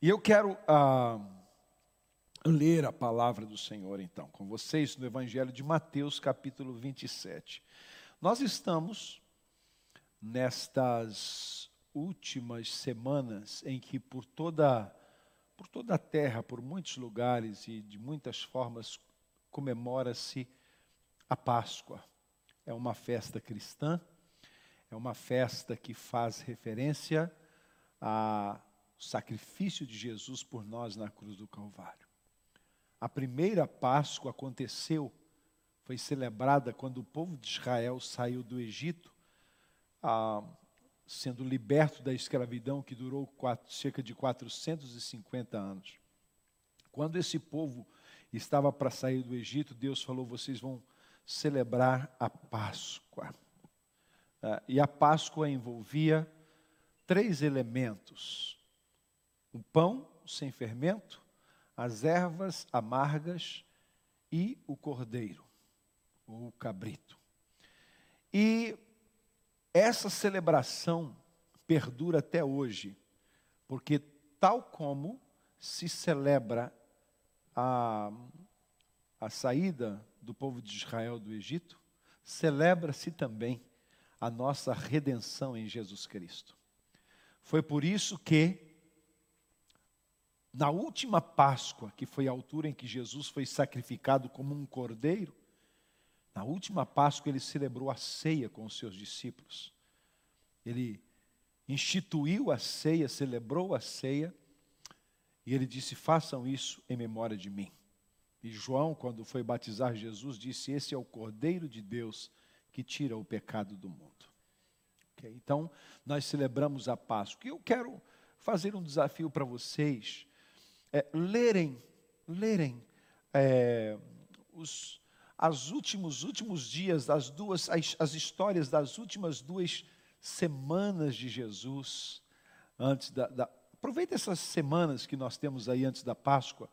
E eu quero ah, ler a palavra do Senhor, então, com vocês no Evangelho de Mateus, capítulo 27. Nós estamos nestas últimas semanas em que por toda por toda a terra, por muitos lugares e de muitas formas comemora-se a Páscoa. É uma festa cristã, é uma festa que faz referência ao sacrifício de Jesus por nós na cruz do Calvário. A primeira Páscoa aconteceu, foi celebrada quando o povo de Israel saiu do Egito, ah, sendo liberto da escravidão que durou quatro, cerca de 450 anos. Quando esse povo estava para sair do Egito, Deus falou: vocês vão celebrar a Páscoa. Ah, e a Páscoa envolvia três elementos: o pão sem fermento, as ervas amargas e o cordeiro, ou o cabrito. E essa celebração perdura até hoje, porque tal como se celebra a, a saída do povo de Israel do Egito, celebra-se também a nossa redenção em Jesus Cristo. Foi por isso que, na última Páscoa, que foi a altura em que Jesus foi sacrificado como um cordeiro, na última Páscoa, ele celebrou a ceia com os seus discípulos. Ele instituiu a ceia, celebrou a ceia, e ele disse: Façam isso em memória de mim. E João, quando foi batizar Jesus, disse: Esse é o Cordeiro de Deus que tira o pecado do mundo. Okay? Então, nós celebramos a Páscoa. E eu quero fazer um desafio para vocês: é, lerem, lerem é, os as últimos, últimos dias das duas, as, as histórias das últimas duas semanas de Jesus, antes da, da. Aproveita essas semanas que nós temos aí antes da Páscoa.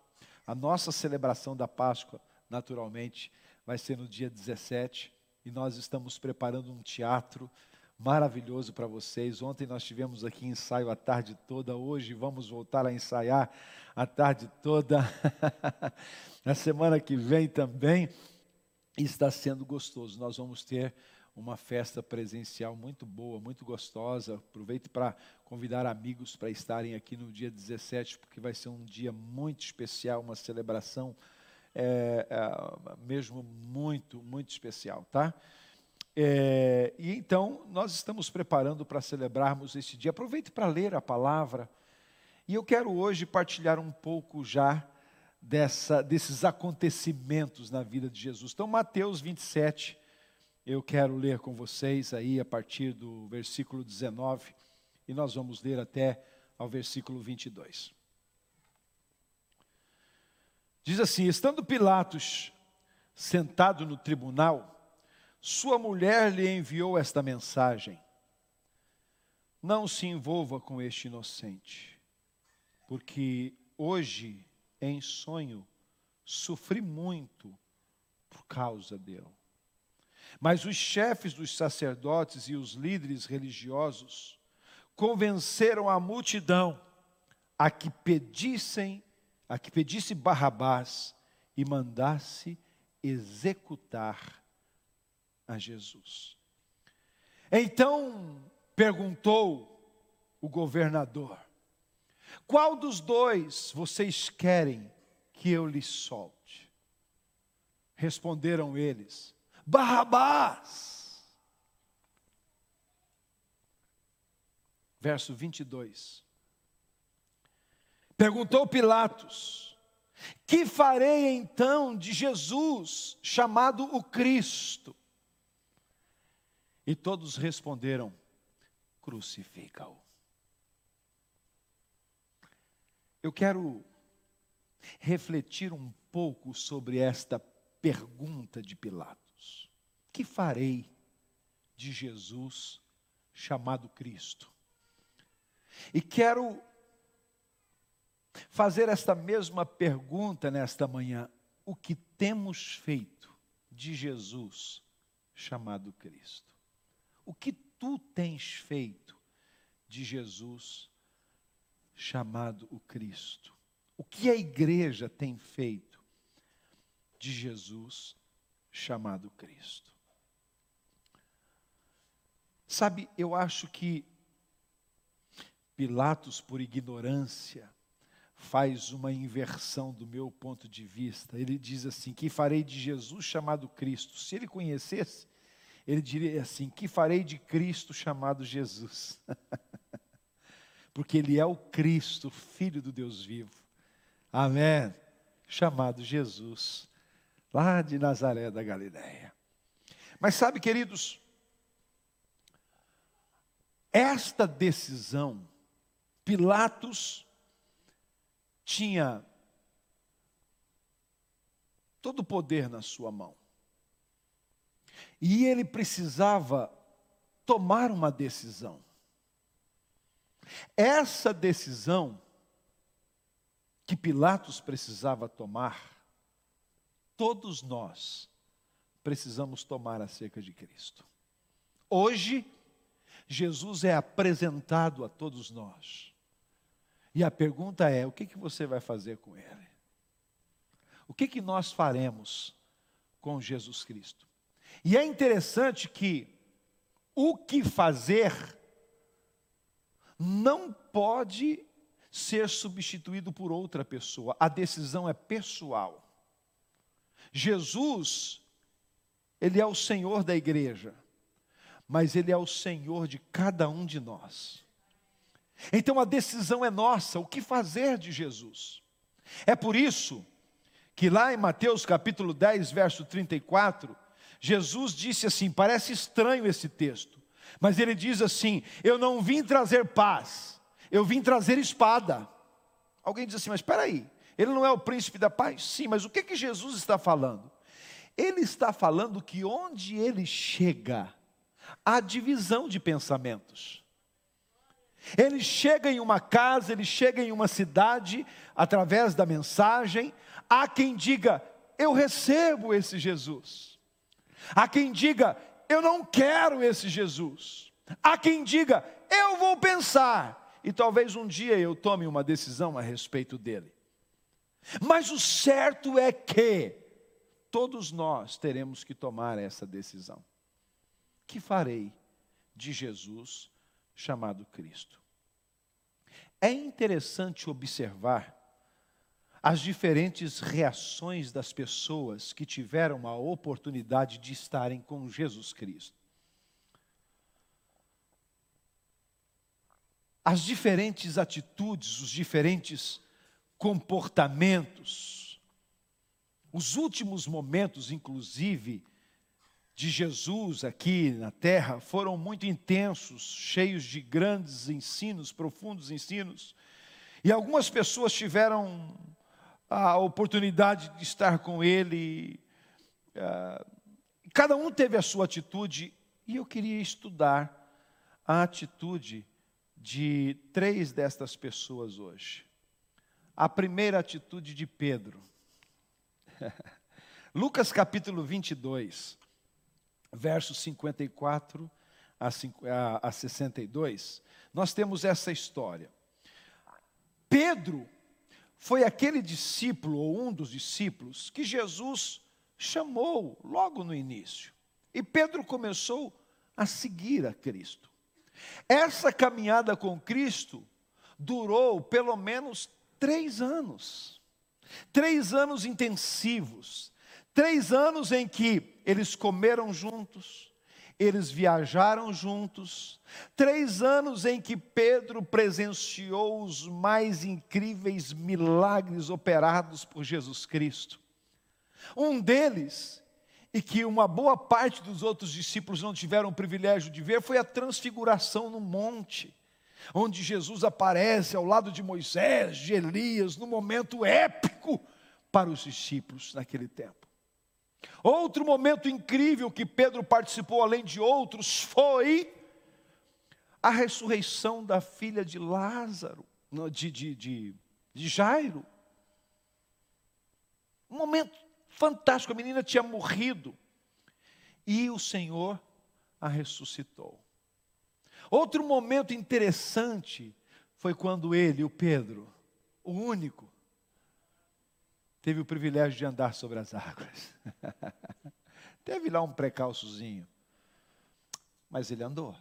A nossa celebração da Páscoa, naturalmente, vai ser no dia 17, e nós estamos preparando um teatro maravilhoso para vocês. Ontem nós tivemos aqui ensaio a tarde toda, hoje vamos voltar a ensaiar a tarde toda. Na semana que vem também está sendo gostoso. Nós vamos ter uma festa presencial muito boa, muito gostosa. Aproveito para convidar amigos para estarem aqui no dia 17, porque vai ser um dia muito especial, uma celebração é, é, mesmo muito, muito especial, tá? É, e então nós estamos preparando para celebrarmos esse dia. Aproveite para ler a palavra. E eu quero hoje partilhar um pouco já dessa, desses acontecimentos na vida de Jesus. Então, Mateus 27, eu quero ler com vocês aí a partir do versículo 19, e nós vamos ler até ao versículo 22. Diz assim: Estando Pilatos sentado no tribunal, sua mulher lhe enviou esta mensagem: Não se envolva com este inocente, porque hoje em sonho, sofri muito por causa dele. Mas os chefes dos sacerdotes e os líderes religiosos convenceram a multidão a que pedissem, a que pedisse Barrabás e mandasse executar a Jesus. Então perguntou o governador: qual dos dois vocês querem que eu lhe solte? Responderam eles: Barrabás. Verso 22. Perguntou Pilatos: Que farei então de Jesus, chamado o Cristo? E todos responderam: Crucifica-o. Eu quero refletir um pouco sobre esta pergunta de Pilatos: Que farei de Jesus chamado Cristo? E quero fazer esta mesma pergunta nesta manhã: O que temos feito de Jesus chamado Cristo? O que tu tens feito de Jesus chamado o Cristo. O que a igreja tem feito de Jesus chamado Cristo? Sabe, eu acho que Pilatos, por ignorância, faz uma inversão do meu ponto de vista. Ele diz assim: Que farei de Jesus chamado Cristo? Se ele conhecesse, ele diria assim: Que farei de Cristo chamado Jesus? Porque ele é o Cristo, filho do Deus vivo. Amém. Chamado Jesus, lá de Nazaré da Galiléia. Mas sabe, queridos, esta decisão, Pilatos tinha todo o poder na sua mão. E ele precisava tomar uma decisão. Essa decisão que Pilatos precisava tomar, todos nós precisamos tomar acerca de Cristo. Hoje, Jesus é apresentado a todos nós. E a pergunta é: o que, que você vai fazer com ele? O que, que nós faremos com Jesus Cristo? E é interessante que o que fazer não pode ser substituído por outra pessoa, a decisão é pessoal. Jesus, Ele é o Senhor da igreja, mas Ele é o Senhor de cada um de nós. Então a decisão é nossa, o que fazer de Jesus. É por isso que lá em Mateus capítulo 10, verso 34, Jesus disse assim: parece estranho esse texto, mas ele diz assim: Eu não vim trazer paz, eu vim trazer espada. Alguém diz assim, mas espera aí, ele não é o príncipe da paz? Sim, mas o que, que Jesus está falando? Ele está falando que onde ele chega, há divisão de pensamentos. Ele chega em uma casa, ele chega em uma cidade, através da mensagem, há quem diga, eu recebo esse Jesus. Há quem diga, eu não quero esse Jesus. Há quem diga, eu vou pensar, e talvez um dia eu tome uma decisão a respeito dele. Mas o certo é que todos nós teremos que tomar essa decisão. Que farei de Jesus chamado Cristo? É interessante observar as diferentes reações das pessoas que tiveram a oportunidade de estarem com Jesus Cristo. As diferentes atitudes, os diferentes comportamentos, os últimos momentos, inclusive, de Jesus aqui na terra foram muito intensos, cheios de grandes ensinos, profundos ensinos. E algumas pessoas tiveram a oportunidade de estar com ele. Ah, cada um teve a sua atitude, e eu queria estudar a atitude de três destas pessoas hoje. A primeira atitude de Pedro. Lucas capítulo 22, versos 54 a 62, nós temos essa história. Pedro foi aquele discípulo, ou um dos discípulos, que Jesus chamou logo no início. E Pedro começou a seguir a Cristo. Essa caminhada com Cristo durou pelo menos três anos. Três anos intensivos. Três anos em que eles comeram juntos, eles viajaram juntos. Três anos em que Pedro presenciou os mais incríveis milagres operados por Jesus Cristo. Um deles, e que uma boa parte dos outros discípulos não tiveram o privilégio de ver, foi a transfiguração no monte, onde Jesus aparece ao lado de Moisés, de Elias, no momento épico para os discípulos naquele tempo. Outro momento incrível que Pedro participou, além de outros, foi a ressurreição da filha de Lázaro, de, de, de, de Jairo. Um momento fantástico, a menina tinha morrido e o Senhor a ressuscitou. Outro momento interessante foi quando ele, o Pedro, o único, teve o privilégio de andar sobre as águas. Teve lá um precalçozinho, mas ele andou.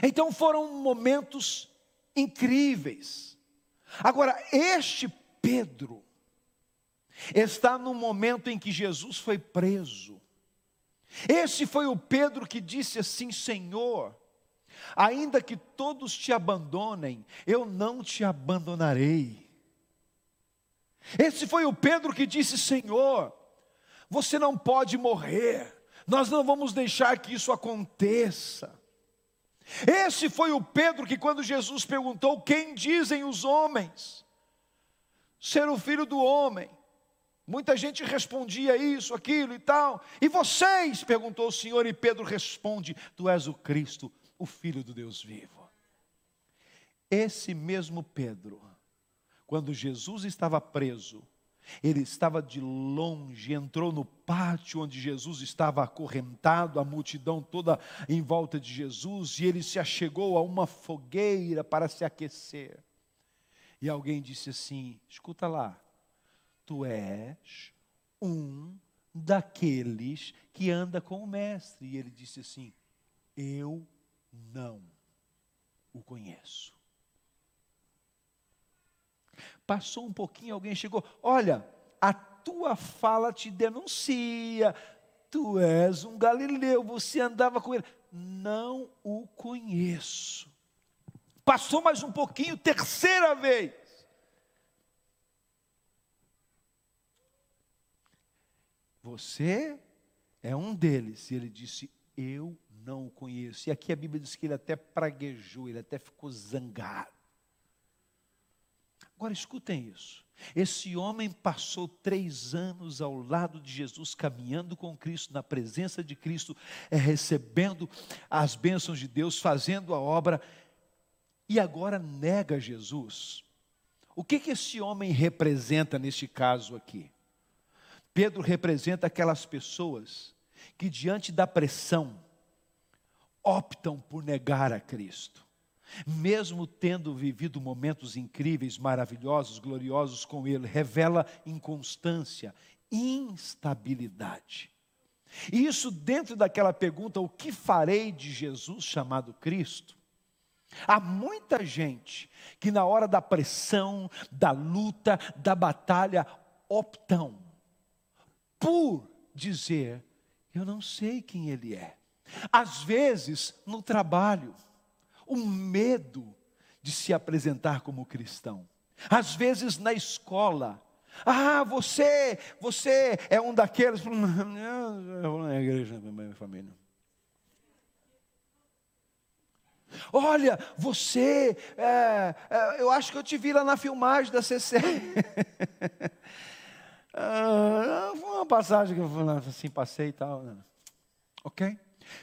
Então foram momentos incríveis. Agora, este Pedro está no momento em que Jesus foi preso. Esse foi o Pedro que disse assim: Senhor, ainda que todos te abandonem, eu não te abandonarei. Esse foi o Pedro que disse: Senhor, você não pode morrer, nós não vamos deixar que isso aconteça. Esse foi o Pedro que, quando Jesus perguntou: Quem dizem os homens ser o filho do homem? Muita gente respondia isso, aquilo e tal. E vocês? perguntou o Senhor, e Pedro responde: Tu és o Cristo, o Filho do Deus vivo. Esse mesmo Pedro, quando Jesus estava preso, ele estava de longe, entrou no pátio onde Jesus estava acorrentado, a multidão toda em volta de Jesus, e ele se achegou a uma fogueira para se aquecer. E alguém disse assim: Escuta lá, tu és um daqueles que anda com o Mestre. E ele disse assim: Eu não o conheço. Passou um pouquinho, alguém chegou: Olha, a tua fala te denuncia. Tu és um galileu, você andava com ele. Não o conheço. Passou mais um pouquinho, terceira vez. Você é um deles. E ele disse: Eu não o conheço. E aqui a Bíblia diz que ele até praguejou, ele até ficou zangado. Agora escutem isso. Esse homem passou três anos ao lado de Jesus, caminhando com Cristo, na presença de Cristo, é, recebendo as bênçãos de Deus, fazendo a obra, e agora nega Jesus. O que, que esse homem representa neste caso aqui? Pedro representa aquelas pessoas que, diante da pressão, optam por negar a Cristo mesmo tendo vivido momentos incríveis, maravilhosos, gloriosos com Ele, revela inconstância, instabilidade. E isso dentro daquela pergunta: o que farei de Jesus chamado Cristo? Há muita gente que, na hora da pressão, da luta, da batalha, optam por dizer: Eu não sei quem Ele é. Às vezes, no trabalho, o medo de se apresentar como cristão. Às vezes na escola, ah, você, você é um daqueles. Eu vou na igreja minha família. Olha, você, é, é, eu acho que eu te vi lá na filmagem da CC. ah, foi uma passagem que eu assim, passei e tal. Né? Ok?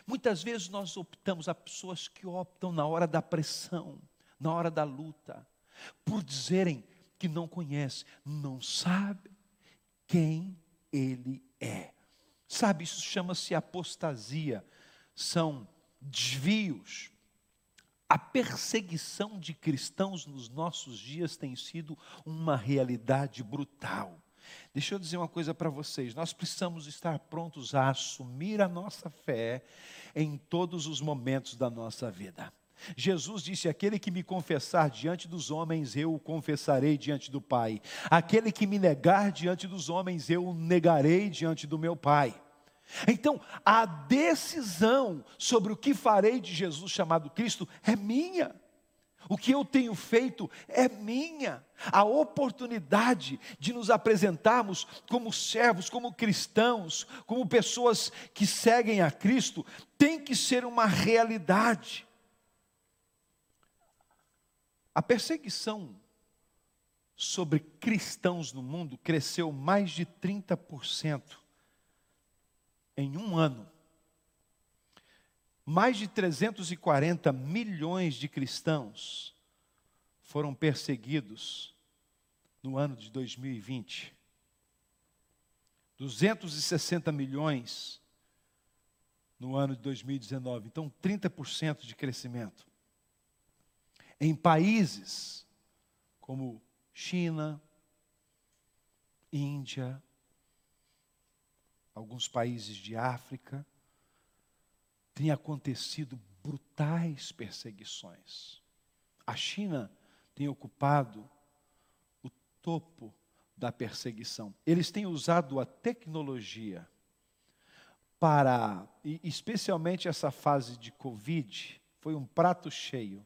Muitas vezes nós optamos, há pessoas que optam na hora da pressão, na hora da luta, por dizerem que não conhece, não sabe quem ele é. Sabe, isso chama-se apostasia, são desvios. A perseguição de cristãos nos nossos dias tem sido uma realidade brutal. Deixa eu dizer uma coisa para vocês: nós precisamos estar prontos a assumir a nossa fé em todos os momentos da nossa vida. Jesus disse: Aquele que me confessar diante dos homens, eu o confessarei diante do Pai. Aquele que me negar diante dos homens, eu o negarei diante do meu Pai. Então, a decisão sobre o que farei de Jesus chamado Cristo é minha. O que eu tenho feito é minha. A oportunidade de nos apresentarmos como servos, como cristãos, como pessoas que seguem a Cristo, tem que ser uma realidade. A perseguição sobre cristãos no mundo cresceu mais de 30% em um ano mais de 340 milhões de cristãos foram perseguidos no ano de 2020. 260 milhões no ano de 2019. Então, 30% de crescimento. em países como China, Índia, alguns países de África, tem acontecido brutais perseguições. A China tem ocupado o topo da perseguição. Eles têm usado a tecnologia para, especialmente essa fase de Covid, foi um prato cheio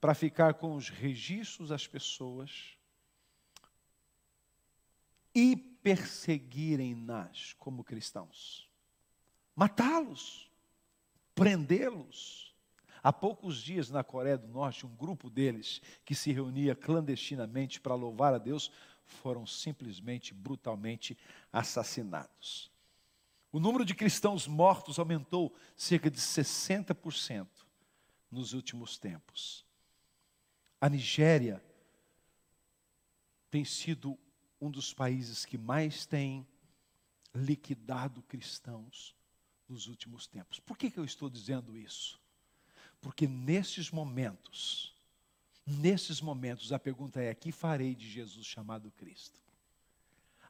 para ficar com os registros das pessoas e perseguirem-nas como cristãos. Matá-los, prendê-los. Há poucos dias na Coreia do Norte, um grupo deles que se reunia clandestinamente para louvar a Deus foram simplesmente brutalmente assassinados. O número de cristãos mortos aumentou cerca de 60% nos últimos tempos. A Nigéria tem sido um dos países que mais tem liquidado cristãos nos últimos tempos. Por que, que eu estou dizendo isso? Porque nesses momentos, nesses momentos, a pergunta é: que farei de Jesus chamado Cristo?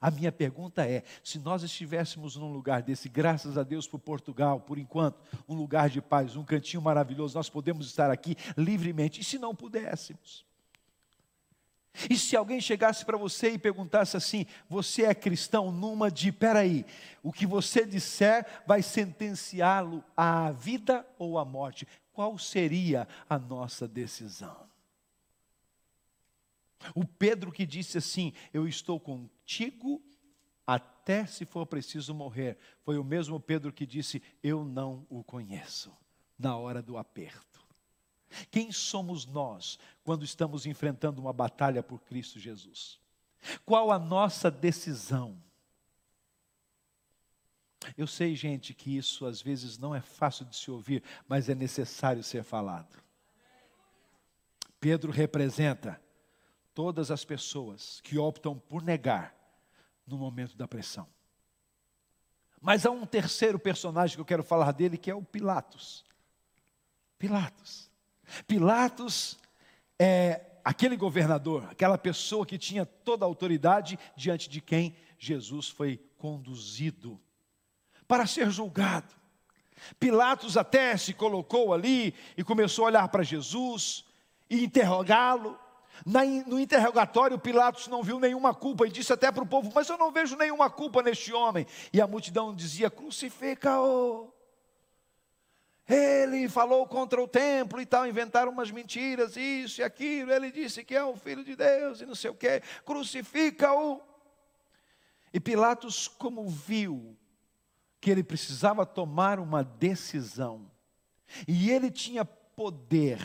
A minha pergunta é: se nós estivéssemos num lugar desse, graças a Deus por Portugal, por enquanto, um lugar de paz, um cantinho maravilhoso, nós podemos estar aqui livremente, e se não pudéssemos? E se alguém chegasse para você e perguntasse assim: você é cristão? Numa de, peraí, o que você disser vai sentenciá-lo à vida ou à morte. Qual seria a nossa decisão? O Pedro que disse assim: Eu estou contigo até se for preciso morrer. Foi o mesmo Pedro que disse: Eu não o conheço, na hora do aperto. Quem somos nós quando estamos enfrentando uma batalha por Cristo Jesus? Qual a nossa decisão? Eu sei, gente, que isso às vezes não é fácil de se ouvir, mas é necessário ser falado. Pedro representa todas as pessoas que optam por negar no momento da pressão. Mas há um terceiro personagem que eu quero falar dele, que é o Pilatos. Pilatos. Pilatos é aquele governador, aquela pessoa que tinha toda a autoridade diante de quem Jesus foi conduzido para ser julgado. Pilatos até se colocou ali e começou a olhar para Jesus e interrogá-lo. No interrogatório, Pilatos não viu nenhuma culpa e disse até para o povo: Mas eu não vejo nenhuma culpa neste homem. E a multidão dizia: Crucifica-o. Ele falou contra o templo e tal, inventaram umas mentiras, isso e aquilo. Ele disse que é o filho de Deus e não sei o que, crucifica-o. E Pilatos, como viu que ele precisava tomar uma decisão, e ele tinha poder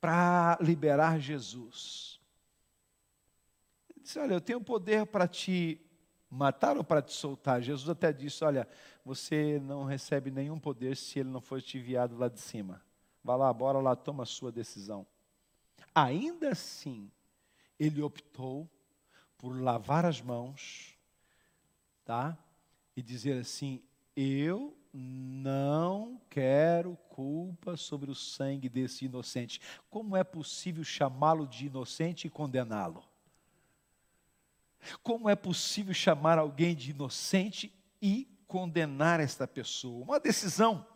para liberar Jesus. Ele disse: Olha, eu tenho poder para te matar ou para te soltar? Jesus até disse: Olha, você não recebe nenhum poder se ele não for te enviado lá de cima. Vá lá, bora lá, toma a sua decisão. Ainda assim, ele optou por lavar as mãos, tá? E dizer assim: Eu não quero culpa sobre o sangue desse inocente. Como é possível chamá-lo de inocente e condená-lo? Como é possível chamar alguém de inocente e condenar esta pessoa. Uma decisão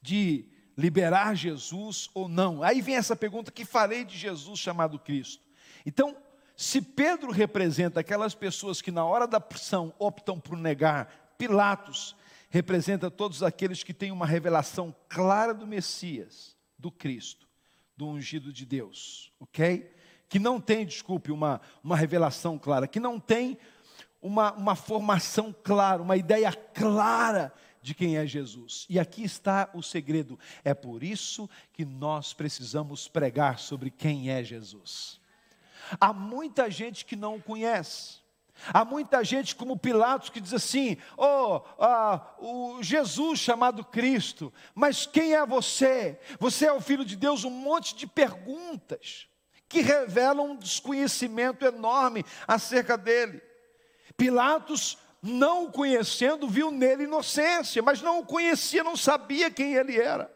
de liberar Jesus ou não. Aí vem essa pergunta: que farei de Jesus chamado Cristo? Então, se Pedro representa aquelas pessoas que na hora da pressão optam por negar, Pilatos representa todos aqueles que têm uma revelação clara do Messias, do Cristo, do ungido de Deus, ok? Que não tem, desculpe, uma, uma revelação clara, que não tem uma, uma formação clara, uma ideia clara de quem é Jesus. E aqui está o segredo. É por isso que nós precisamos pregar sobre quem é Jesus. Há muita gente que não o conhece. Há muita gente como Pilatos que diz assim: oh, ah, o Jesus chamado Cristo, mas quem é você? Você é o Filho de Deus? Um monte de perguntas que revelam um desconhecimento enorme acerca dele. Pilatos, não o conhecendo, viu nele inocência, mas não o conhecia, não sabia quem ele era.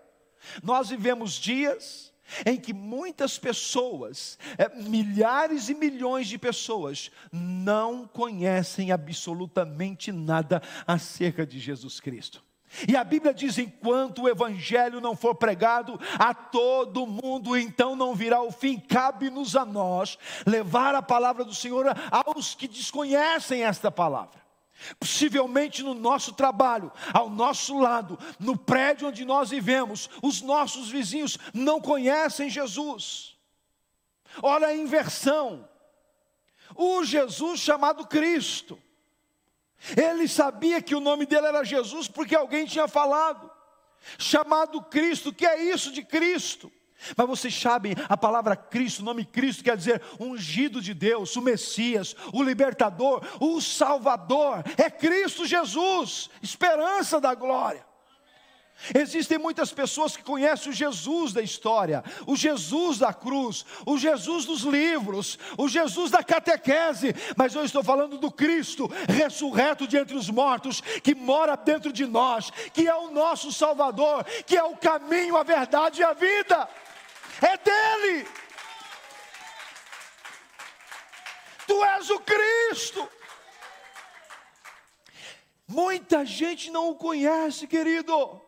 Nós vivemos dias em que muitas pessoas, é, milhares e milhões de pessoas, não conhecem absolutamente nada acerca de Jesus Cristo. E a Bíblia diz: enquanto o Evangelho não for pregado a todo mundo, então não virá o fim. Cabe-nos a nós levar a palavra do Senhor aos que desconhecem esta palavra. Possivelmente no nosso trabalho, ao nosso lado, no prédio onde nós vivemos, os nossos vizinhos não conhecem Jesus. Olha a inversão. O Jesus chamado Cristo. Ele sabia que o nome dele era Jesus porque alguém tinha falado. Chamado Cristo, que é isso de Cristo? Mas vocês sabem, a palavra Cristo, o nome Cristo quer dizer ungido de Deus, o Messias, o libertador, o Salvador. É Cristo Jesus, esperança da glória. Existem muitas pessoas que conhecem o Jesus da história, o Jesus da cruz, o Jesus dos livros, o Jesus da catequese, mas eu estou falando do Cristo ressurreto de entre os mortos, que mora dentro de nós, que é o nosso Salvador, que é o caminho, a verdade e a vida é dele. Tu és o Cristo. Muita gente não o conhece, querido.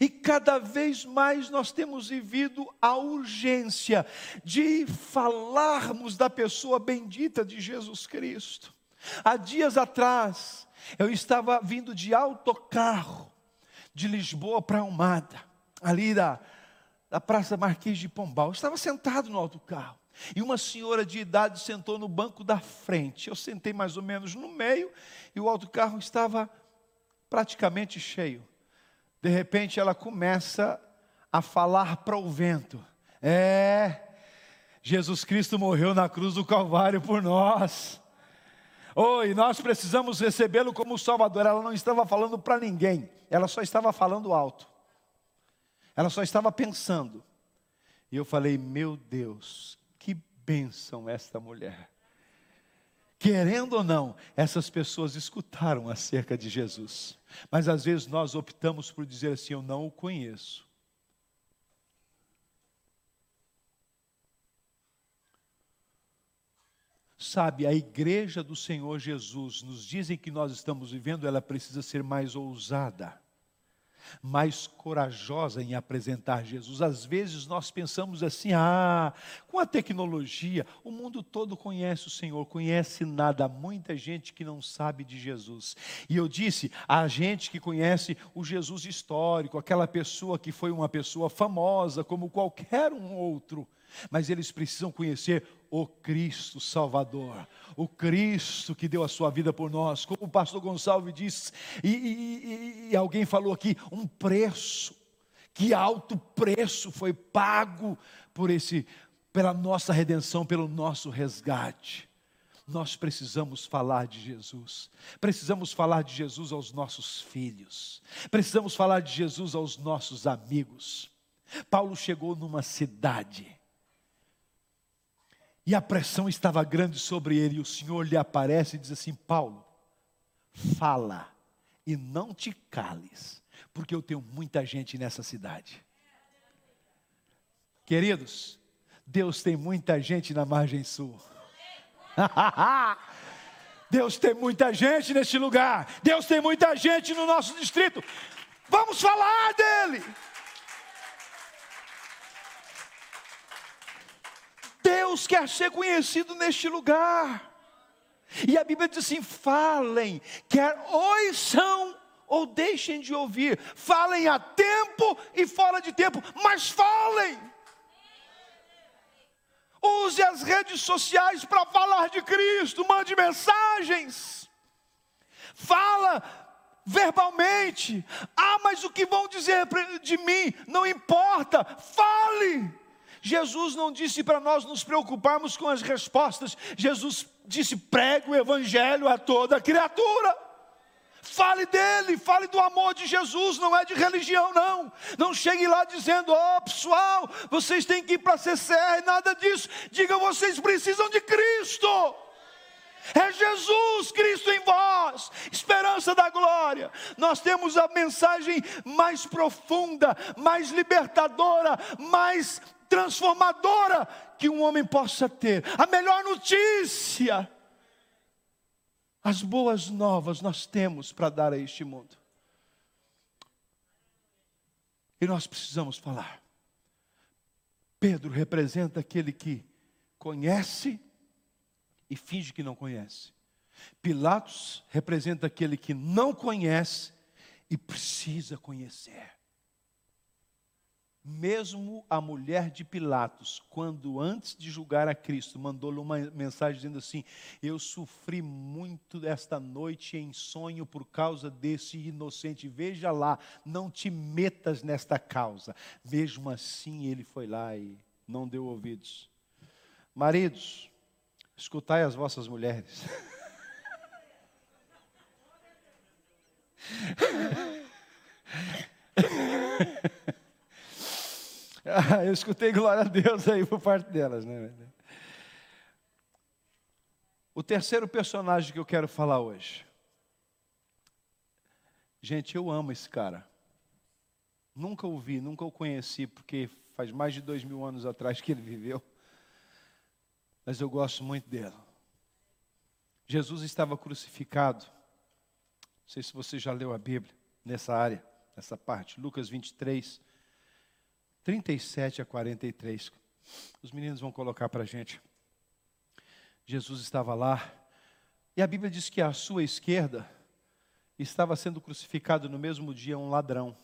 E cada vez mais nós temos vivido a urgência de falarmos da pessoa bendita de Jesus Cristo. Há dias atrás, eu estava vindo de autocarro de Lisboa para Almada, ali da, da Praça Marquês de Pombal. Eu estava sentado no autocarro. E uma senhora de idade sentou no banco da frente. Eu sentei mais ou menos no meio e o autocarro estava praticamente cheio. De repente ela começa a falar para o vento: É, Jesus Cristo morreu na cruz do Calvário por nós. Oh, nós precisamos recebê-lo como Salvador. Ela não estava falando para ninguém, ela só estava falando alto. Ela só estava pensando. E eu falei: Meu Deus, que bênção esta mulher. Querendo ou não, essas pessoas escutaram acerca de Jesus. Mas às vezes nós optamos por dizer assim: Eu não o conheço. Sabe, a igreja do Senhor Jesus, nos dizem que nós estamos vivendo, ela precisa ser mais ousada mais corajosa em apresentar Jesus. Às vezes nós pensamos assim: ah, com a tecnologia, o mundo todo conhece o Senhor, conhece nada. Muita gente que não sabe de Jesus. E eu disse: a gente que conhece o Jesus histórico, aquela pessoa que foi uma pessoa famosa, como qualquer um outro mas eles precisam conhecer o Cristo Salvador, o Cristo que deu a sua vida por nós, como o pastor Gonçalves disse, e, e, e alguém falou aqui, um preço, que alto preço foi pago por esse, pela nossa redenção, pelo nosso resgate. Nós precisamos falar de Jesus, precisamos falar de Jesus aos nossos filhos, precisamos falar de Jesus aos nossos amigos. Paulo chegou numa cidade, e a pressão estava grande sobre ele. E o Senhor lhe aparece e diz assim: Paulo, fala e não te cales, porque eu tenho muita gente nessa cidade. Queridos, Deus tem muita gente na margem sul. Deus tem muita gente neste lugar. Deus tem muita gente no nosso distrito. Vamos falar dele. Deus quer ser conhecido neste lugar. E a Bíblia diz assim: falem, quer ouçam ou deixem de ouvir, falem a tempo e fora de tempo, mas falem. Use as redes sociais para falar de Cristo, mande mensagens. Fala verbalmente. Ah, mas o que vão dizer de mim? Não importa. Fale. Jesus não disse para nós nos preocuparmos com as respostas, Jesus disse: pregue o Evangelho a toda criatura. Fale dele, fale do amor de Jesus, não é de religião, não. Não chegue lá dizendo, ó oh, pessoal, vocês têm que ir para a CCR, nada disso. Diga, vocês precisam de Cristo. É Jesus Cristo em vós, esperança da glória. Nós temos a mensagem mais profunda, mais libertadora, mais transformadora que um homem possa ter. A melhor notícia. As boas novas nós temos para dar a este mundo. E nós precisamos falar. Pedro representa aquele que conhece e finge que não conhece. Pilatos representa aquele que não conhece e precisa conhecer. Mesmo a mulher de Pilatos, quando antes de julgar a Cristo, mandou-lhe uma mensagem dizendo assim: Eu sofri muito esta noite em sonho por causa desse inocente. Veja lá, não te metas nesta causa. Mesmo assim, ele foi lá e não deu ouvidos. Maridos, escutai as vossas mulheres. Eu escutei glória a Deus aí por parte delas, né? O terceiro personagem que eu quero falar hoje. Gente, eu amo esse cara. Nunca o vi, nunca o conheci, porque faz mais de dois mil anos atrás que ele viveu. Mas eu gosto muito dele. Jesus estava crucificado. Não sei se você já leu a Bíblia nessa área, nessa parte. Lucas 23. 37 a 43. Os meninos vão colocar para a gente. Jesus estava lá, e a Bíblia diz que à sua esquerda estava sendo crucificado no mesmo dia um ladrão,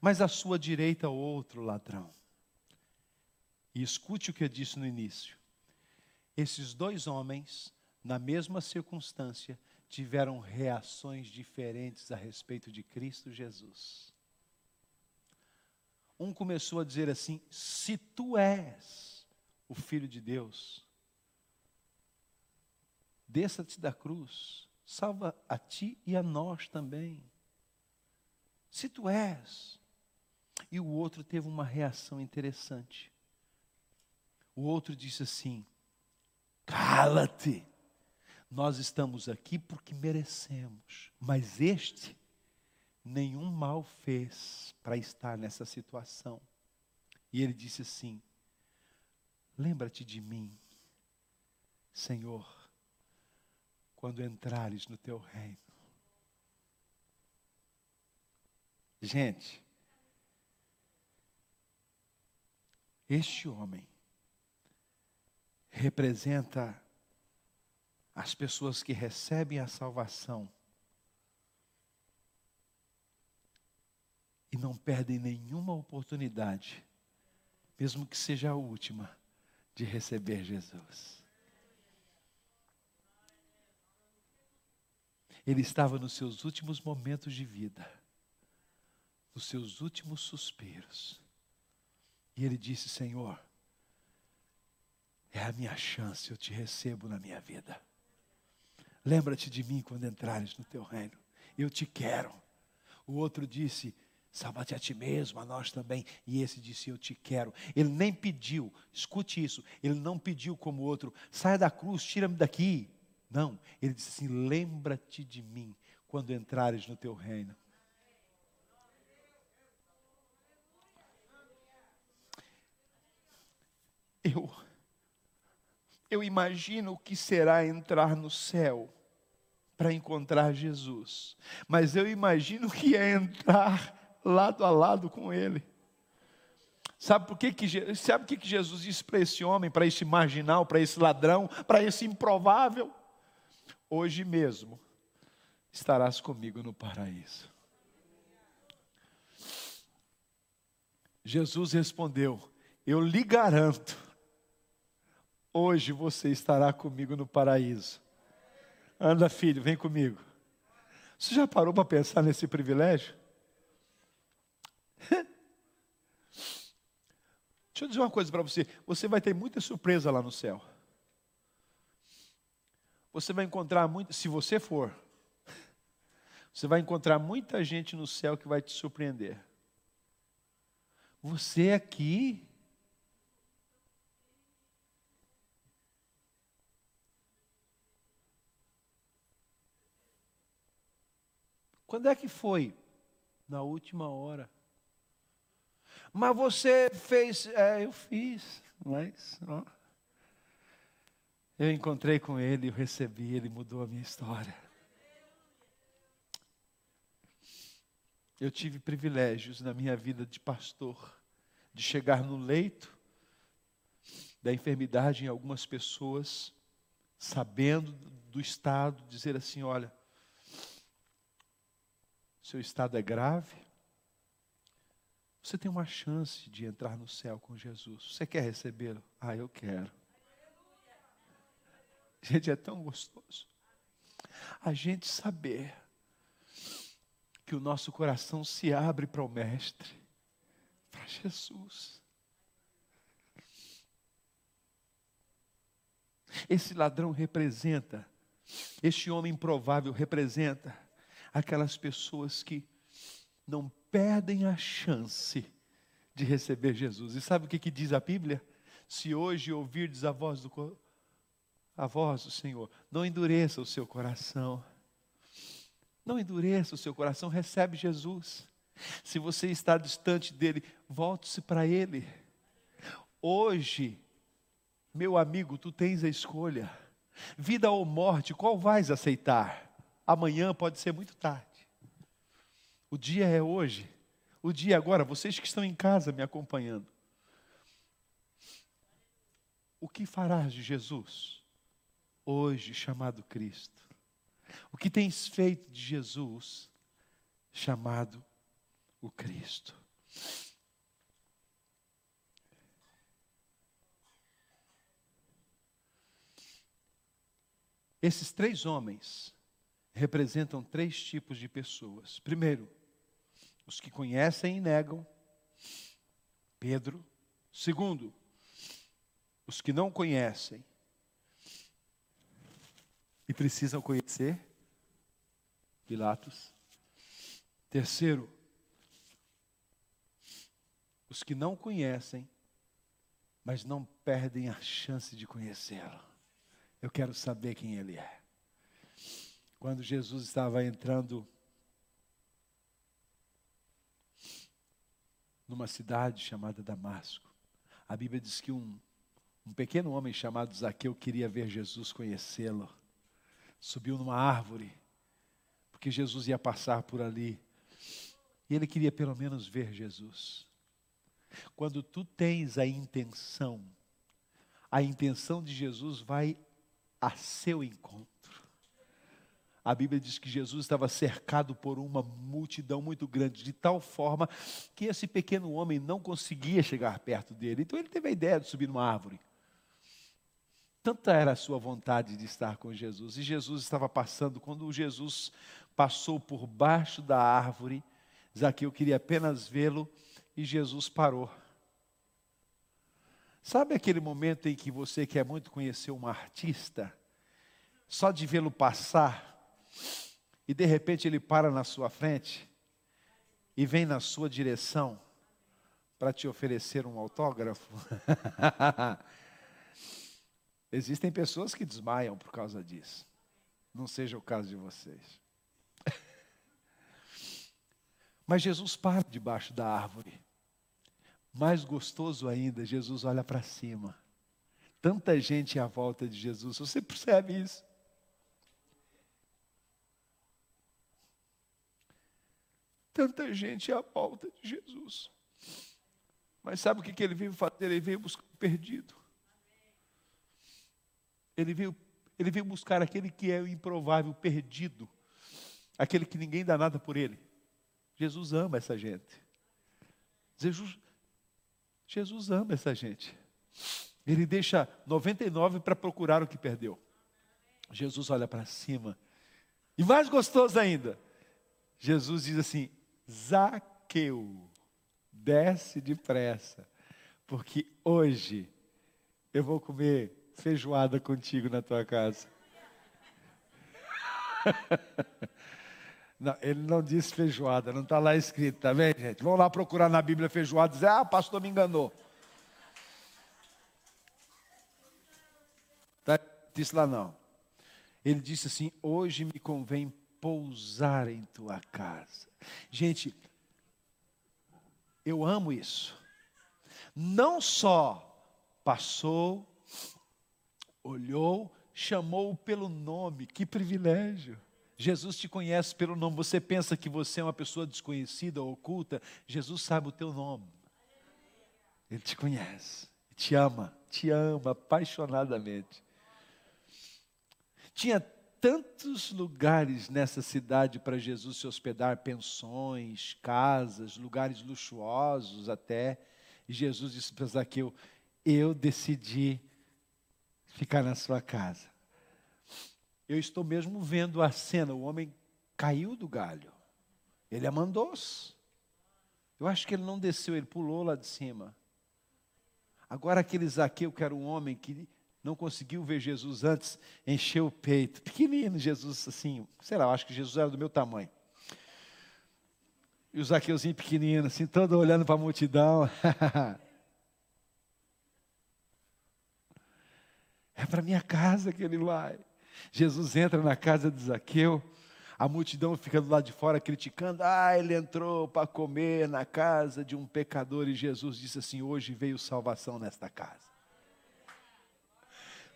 mas à sua direita outro ladrão. E escute o que eu disse no início: esses dois homens, na mesma circunstância, tiveram reações diferentes a respeito de Cristo Jesus um começou a dizer assim: se tu és o filho de Deus, desça-te da cruz, salva a ti e a nós também. Se tu és. E o outro teve uma reação interessante. O outro disse assim: cala-te. Nós estamos aqui porque merecemos, mas este nenhum mal fez para estar nessa situação. E ele disse assim: Lembra-te de mim, Senhor, quando entrares no teu reino. Gente, este homem representa as pessoas que recebem a salvação e não perdem nenhuma oportunidade, mesmo que seja a última, de receber Jesus. Ele estava nos seus últimos momentos de vida, nos seus últimos suspiros, e ele disse: Senhor, é a minha chance, eu te recebo na minha vida. Lembra-te de mim quando entrares no teu reino, eu te quero. O outro disse: Salva-te a ti mesmo, a nós também. E esse disse: Eu te quero. Ele nem pediu, escute isso, ele não pediu como outro, saia da cruz, tira-me daqui. Não, ele disse assim: Lembra-te de mim quando entrares no teu reino. Eu, eu imagino o que será entrar no céu para encontrar Jesus, mas eu imagino que é entrar lado a lado com ele. Sabe por que, que, sabe que, que Jesus disse para esse homem, para esse marginal, para esse ladrão, para esse improvável? Hoje mesmo estarás comigo no paraíso. Jesus respondeu: Eu lhe garanto, hoje você estará comigo no paraíso. Anda, filho, vem comigo. Você já parou para pensar nesse privilégio? Deixa eu dizer uma coisa para você: você vai ter muita surpresa lá no céu. Você vai encontrar muito, se você for, você vai encontrar muita gente no céu que vai te surpreender. Você aqui. Quando é que foi? Na última hora. Mas você fez. É, eu fiz, mas. Ó. Eu encontrei com ele, eu recebi, ele mudou a minha história. Eu tive privilégios na minha vida de pastor, de chegar no leito da enfermidade em algumas pessoas, sabendo do estado, dizer assim: olha, seu estado é grave, você tem uma chance de entrar no céu com Jesus. Você quer recebê-lo? Ah, eu quero. Gente, é tão gostoso. A gente saber que o nosso coração se abre para o Mestre, para Jesus. Esse ladrão representa, este homem improvável representa aquelas pessoas que não perdem a chance de receber Jesus. E sabe o que, que diz a Bíblia? Se hoje ouvirdes a voz do, a voz do Senhor, não endureça o seu coração. Não endureça o seu coração, recebe Jesus. Se você está distante dele, volte-se para ele. Hoje, meu amigo, tu tens a escolha. Vida ou morte, qual vais aceitar? Amanhã pode ser muito tarde. O dia é hoje. O dia é agora, vocês que estão em casa me acompanhando. O que farás de Jesus? Hoje chamado Cristo. O que tens feito de Jesus, chamado o Cristo? Esses três homens representam três tipos de pessoas. Primeiro, os que conhecem e negam. Pedro. Segundo, os que não conhecem e precisam conhecer Pilatos. Terceiro, os que não conhecem, mas não perdem a chance de conhecê-lo. Eu quero saber quem ele é. Quando Jesus estava entrando numa cidade chamada Damasco, a Bíblia diz que um, um pequeno homem chamado Zaqueu queria ver Jesus, conhecê-lo subiu numa árvore, porque Jesus ia passar por ali. E ele queria pelo menos ver Jesus. Quando tu tens a intenção, a intenção de Jesus vai a seu encontro. A Bíblia diz que Jesus estava cercado por uma multidão muito grande, de tal forma que esse pequeno homem não conseguia chegar perto dele. Então ele teve a ideia de subir numa árvore. Tanta era a sua vontade de estar com Jesus. E Jesus estava passando, quando Jesus passou por baixo da árvore, Zaqueu queria apenas vê-lo e Jesus parou. Sabe aquele momento em que você quer muito conhecer um artista, só de vê-lo passar, e de repente ele para na sua frente e vem na sua direção para te oferecer um autógrafo? Existem pessoas que desmaiam por causa disso. Não seja o caso de vocês. Mas Jesus para debaixo da árvore. Mais gostoso ainda, Jesus olha para cima. Tanta gente à volta de Jesus, você percebe isso? Tanta gente à volta de Jesus. Mas sabe o que ele veio fazer? Ele veio buscar o perdido. Ele veio, ele veio buscar aquele que é o improvável, perdido, aquele que ninguém dá nada por ele. Jesus ama essa gente. Jesus, Jesus ama essa gente. Ele deixa 99 para procurar o que perdeu. Jesus olha para cima. E mais gostoso ainda, Jesus diz assim: Zaqueu, desce depressa, porque hoje eu vou comer feijoada contigo na tua casa. Não, ele não disse feijoada, não está lá escrito, tá vendo, gente? Vamos lá procurar na Bíblia feijoada e dizer, ah, pastor me enganou. Tá, disse lá não. Ele disse assim: hoje me convém pousar em tua casa. Gente, eu amo isso. Não só passou, olhou, chamou pelo nome, que privilégio. Jesus te conhece pelo nome. Você pensa que você é uma pessoa desconhecida ou oculta? Jesus sabe o teu nome. Ele te conhece, te ama, te ama apaixonadamente. Tinha tantos lugares nessa cidade para Jesus se hospedar pensões, casas, lugares luxuosos até. E Jesus disse para Zaqueu: Eu decidi ficar na sua casa. Eu estou mesmo vendo a cena: o homem caiu do galho, ele a mandou-se. Eu acho que ele não desceu, ele pulou lá de cima. Agora, aquele Zaqueu, que era um homem que não conseguiu ver Jesus antes, encheu o peito. Pequenino, Jesus, assim, sei lá, acho que Jesus era do meu tamanho. E o Zaqueuzinho pequenino, assim, todo olhando para a multidão. é para minha casa que ele vai. Jesus entra na casa de Zaqueu, a multidão fica do lado de fora criticando. Ah, ele entrou para comer na casa de um pecador e Jesus disse assim: Hoje veio salvação nesta casa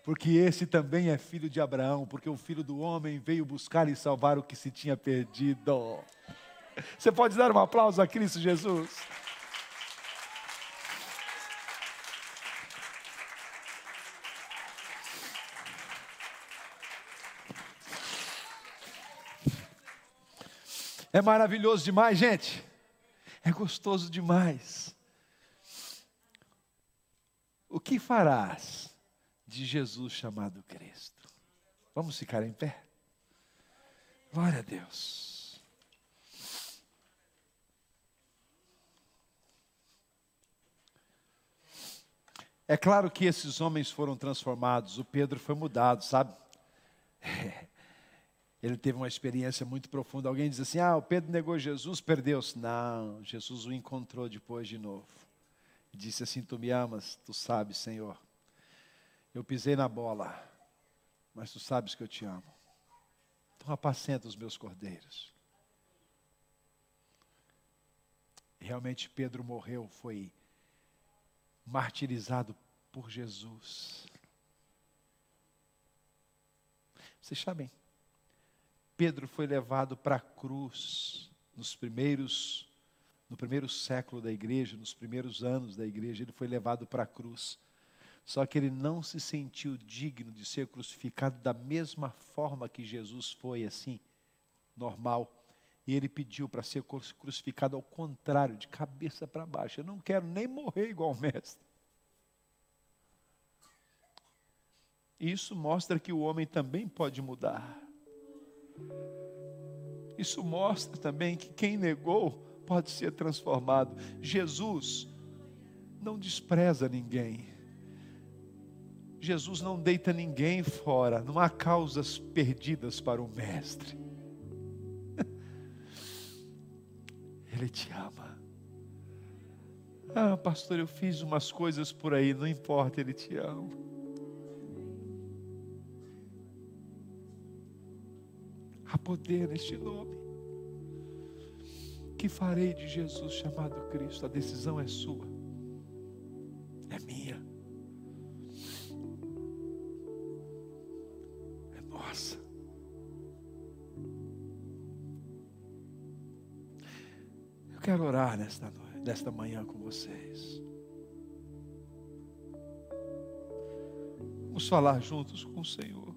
porque esse também é filho de Abraão, porque o filho do homem veio buscar e salvar o que se tinha perdido. Você pode dar um aplauso a Cristo Jesus? É maravilhoso demais, gente. É gostoso demais. O que farás de Jesus chamado Cristo. Vamos ficar em pé? Glória a Deus. É claro que esses homens foram transformados, o Pedro foi mudado, sabe? Ele teve uma experiência muito profunda. Alguém diz assim: ah, o Pedro negou Jesus, perdeu-se. Não, Jesus o encontrou depois de novo. Disse assim: Tu me amas, tu sabes, Senhor. Eu pisei na bola, mas tu sabes que eu te amo. Então apacenta os meus cordeiros. Realmente Pedro morreu, foi martirizado por Jesus. Vocês sabem, Pedro foi levado para a cruz nos primeiros, no primeiro século da igreja, nos primeiros anos da igreja, ele foi levado para a cruz. Só que ele não se sentiu digno de ser crucificado da mesma forma que Jesus foi, assim, normal. E ele pediu para ser crucificado ao contrário, de cabeça para baixo. Eu não quero nem morrer igual o mestre. Isso mostra que o homem também pode mudar. Isso mostra também que quem negou pode ser transformado. Jesus não despreza ninguém. Jesus não deita ninguém fora, não há causas perdidas para o Mestre. Ele te ama. Ah, pastor, eu fiz umas coisas por aí, não importa, Ele te ama. Há poder neste nome. Que farei de Jesus chamado Cristo? A decisão é sua, orar nesta, nesta manhã com vocês. Vamos falar juntos com o Senhor.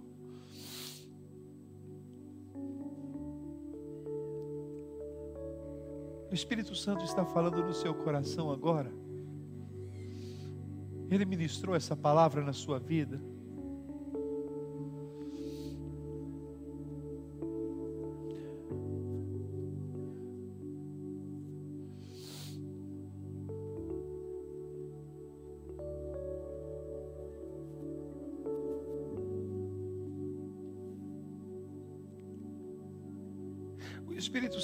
O Espírito Santo está falando no seu coração agora. Ele ministrou essa palavra na sua vida.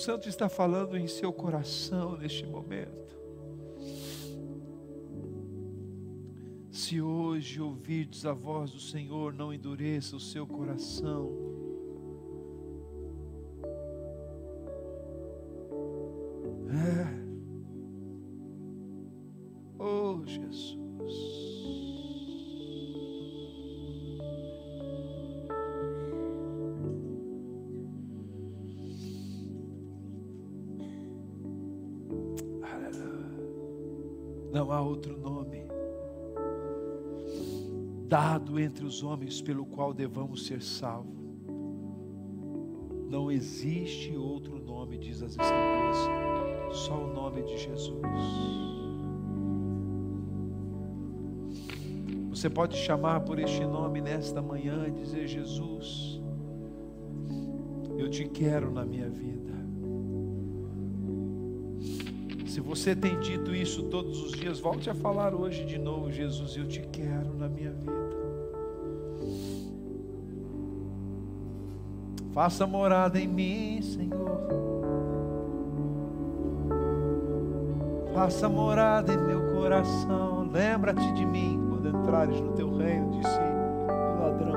Santo está falando em seu coração neste momento. Se hoje ouvirdes a voz do Senhor, não endureça o seu coração. Entre os homens pelo qual devamos ser salvos. Não existe outro nome, diz as Escrituras, só o nome de Jesus. Você pode chamar por este nome nesta manhã e dizer: Jesus, eu te quero na minha vida. Se você tem dito isso todos os dias, volte a falar hoje de novo: Jesus, eu te quero na minha vida. Faça morada em mim, Senhor. Faça morada em meu coração. Lembra-te de mim quando entrares no teu reino, disse o ladrão.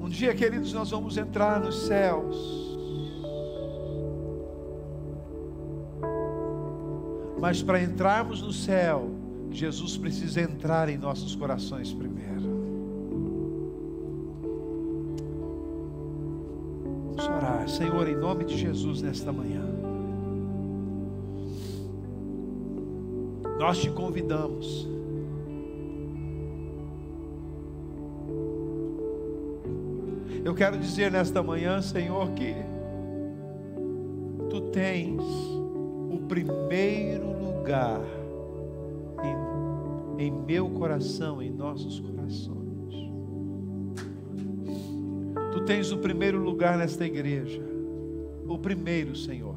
Um dia, queridos, nós vamos entrar nos céus. Mas para entrarmos no céu, Jesus precisa entrar em nossos corações primeiro. Vamos orar, Senhor, em nome de Jesus, nesta manhã. Nós te convidamos. Eu quero dizer nesta manhã, Senhor, que tu tens o primeiro lugar em, em meu coração, em nossos corações. Tu tens o primeiro lugar nesta igreja, o primeiro, Senhor.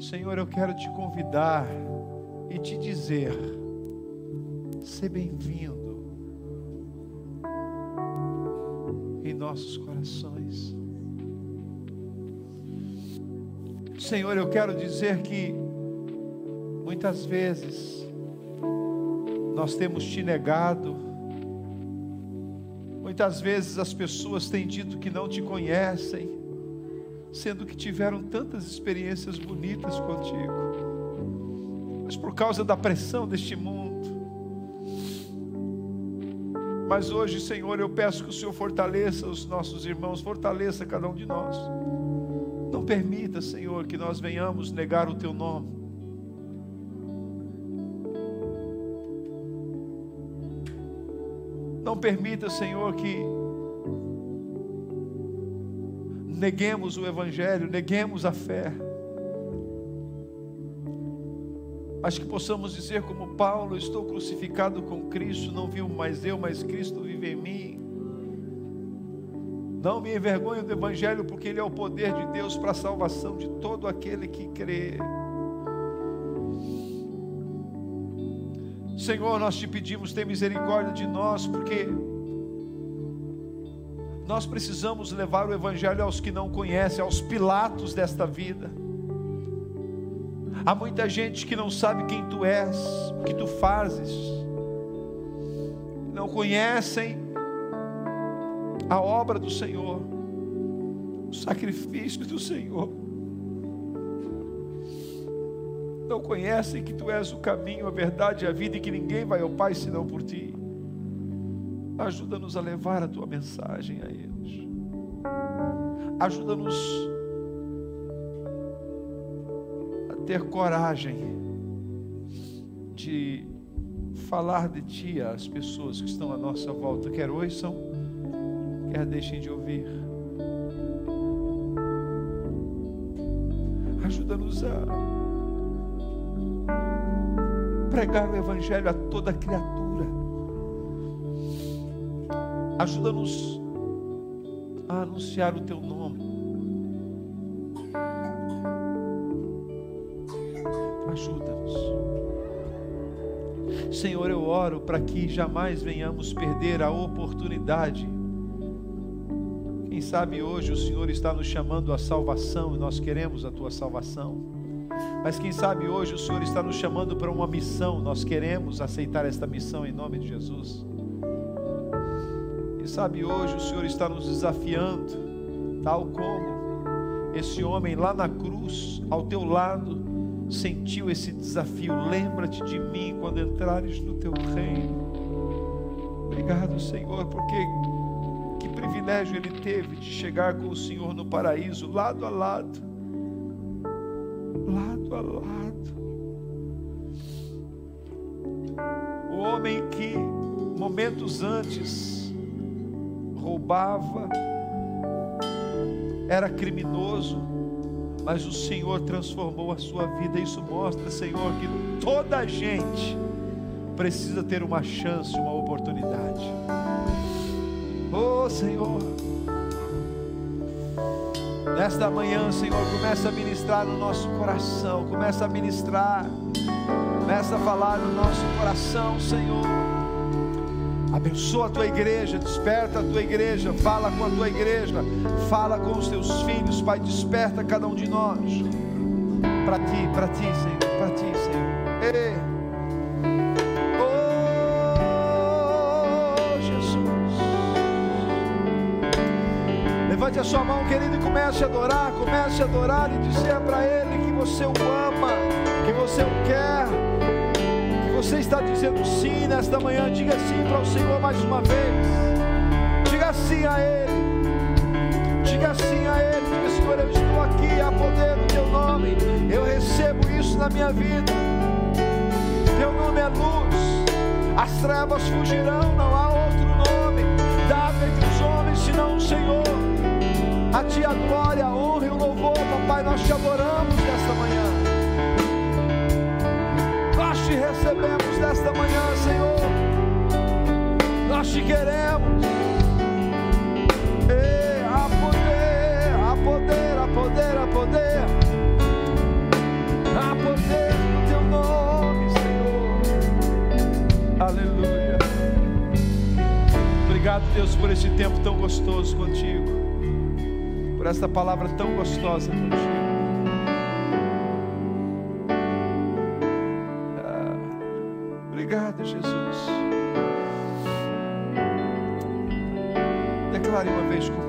Senhor, eu quero te convidar e te dizer: ser bem-vindo em nossos corações. Senhor, eu quero dizer que muitas vezes nós temos te negado, muitas vezes as pessoas têm dito que não te conhecem, sendo que tiveram tantas experiências bonitas contigo, mas por causa da pressão deste mundo, mas hoje, Senhor, eu peço que o Senhor fortaleça os nossos irmãos, fortaleça cada um de nós permita, Senhor, que nós venhamos negar o teu nome. Não permita, Senhor, que neguemos o Evangelho, neguemos a fé. Mas que possamos dizer, como Paulo: Estou crucificado com Cristo, não vivo mais eu, mas Cristo vive em mim. Não me envergonho do Evangelho, porque ele é o poder de Deus para a salvação de todo aquele que crê. Senhor, nós te pedimos, tem misericórdia de nós, porque nós precisamos levar o Evangelho aos que não conhecem, aos pilatos desta vida. Há muita gente que não sabe quem tu és, o que tu fazes, não conhecem a obra do Senhor, o sacrifício do Senhor. Não conhecem que tu és o caminho, a verdade e a vida e que ninguém vai ao Pai senão por ti. Ajuda-nos a levar a tua mensagem a eles. Ajuda-nos a ter coragem de falar de ti às pessoas que estão à nossa volta, quer ouçam quer deixem de ouvir. Ajuda-nos a pregar o Evangelho a toda criatura. Ajuda-nos a anunciar o teu nome. Ajuda-nos. Senhor, eu oro para que jamais venhamos perder a oportunidade sabe hoje o Senhor está nos chamando à salvação e nós queremos a tua salvação. Mas quem sabe hoje o Senhor está nos chamando para uma missão, nós queremos aceitar esta missão em nome de Jesus. Quem sabe hoje o Senhor está nos desafiando, tal como esse homem lá na cruz, ao teu lado, sentiu esse desafio. Lembra-te de mim quando entrares no teu reino. Obrigado, Senhor, porque que privilégio ele teve de chegar com o Senhor no paraíso, lado a lado. Lado a lado. O homem que momentos antes roubava, era criminoso, mas o Senhor transformou a sua vida. Isso mostra, Senhor, que toda gente precisa ter uma chance, uma oportunidade. Oh, Senhor. Nesta manhã, Senhor, começa a ministrar no nosso coração, começa a ministrar, começa a falar no nosso coração, Senhor. Abençoa a tua igreja, desperta a tua igreja, fala com a tua igreja, fala com os teus filhos, Pai, desperta cada um de nós. Para ti, para ti, Senhor, para ti, Senhor. Ei. Levante a sua mão, querido, e comece a adorar, comece a adorar e dizer para Ele que você o ama, que você o quer você está dizendo sim nesta manhã, diga sim para o Senhor mais uma vez. Diga sim a Ele. Diga sim a Ele. Diga, Senhor, eu estou aqui a poder do Teu nome. Eu recebo isso na minha vida. Teu nome é luz. As trevas fugirão, não há A Ti a glória, a honra e o louvor, papai, nós te adoramos nesta manhã te recebemos nesta manhã, Senhor. Nós te queremos. A poder, a poder, a poder, a poder. A poder no teu nome, Senhor. Aleluia. Obrigado, Deus, por esse tempo tão gostoso contigo. Por esta palavra tão gostosa contigo. Obrigado, Jesus. Declare uma vez comigo.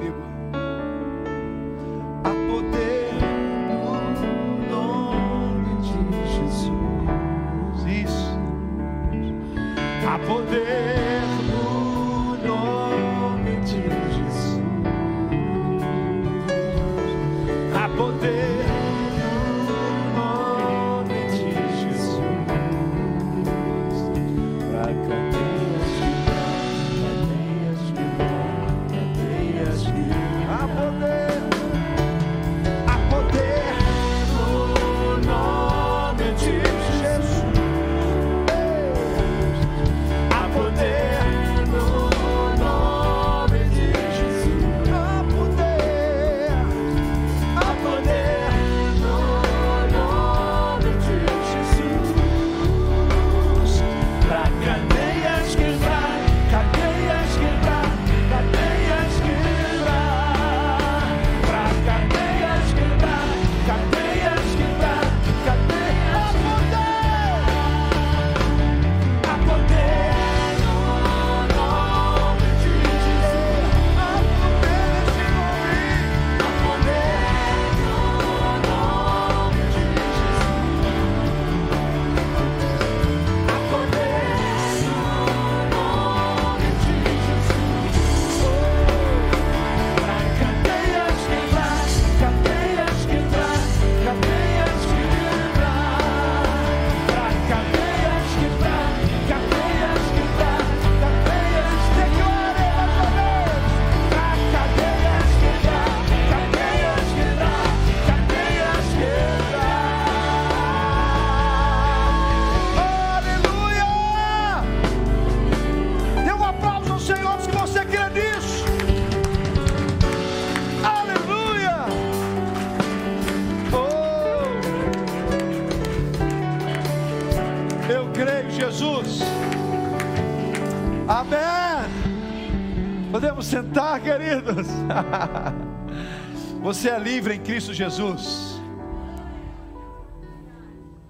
Livre em Cristo Jesus.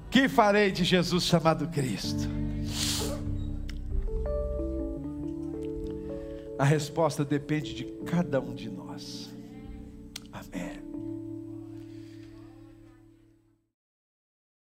Que farei de Jesus chamado Cristo? A resposta depende de cada um de nós.